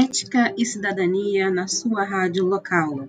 Ética e Cidadania na sua rádio local.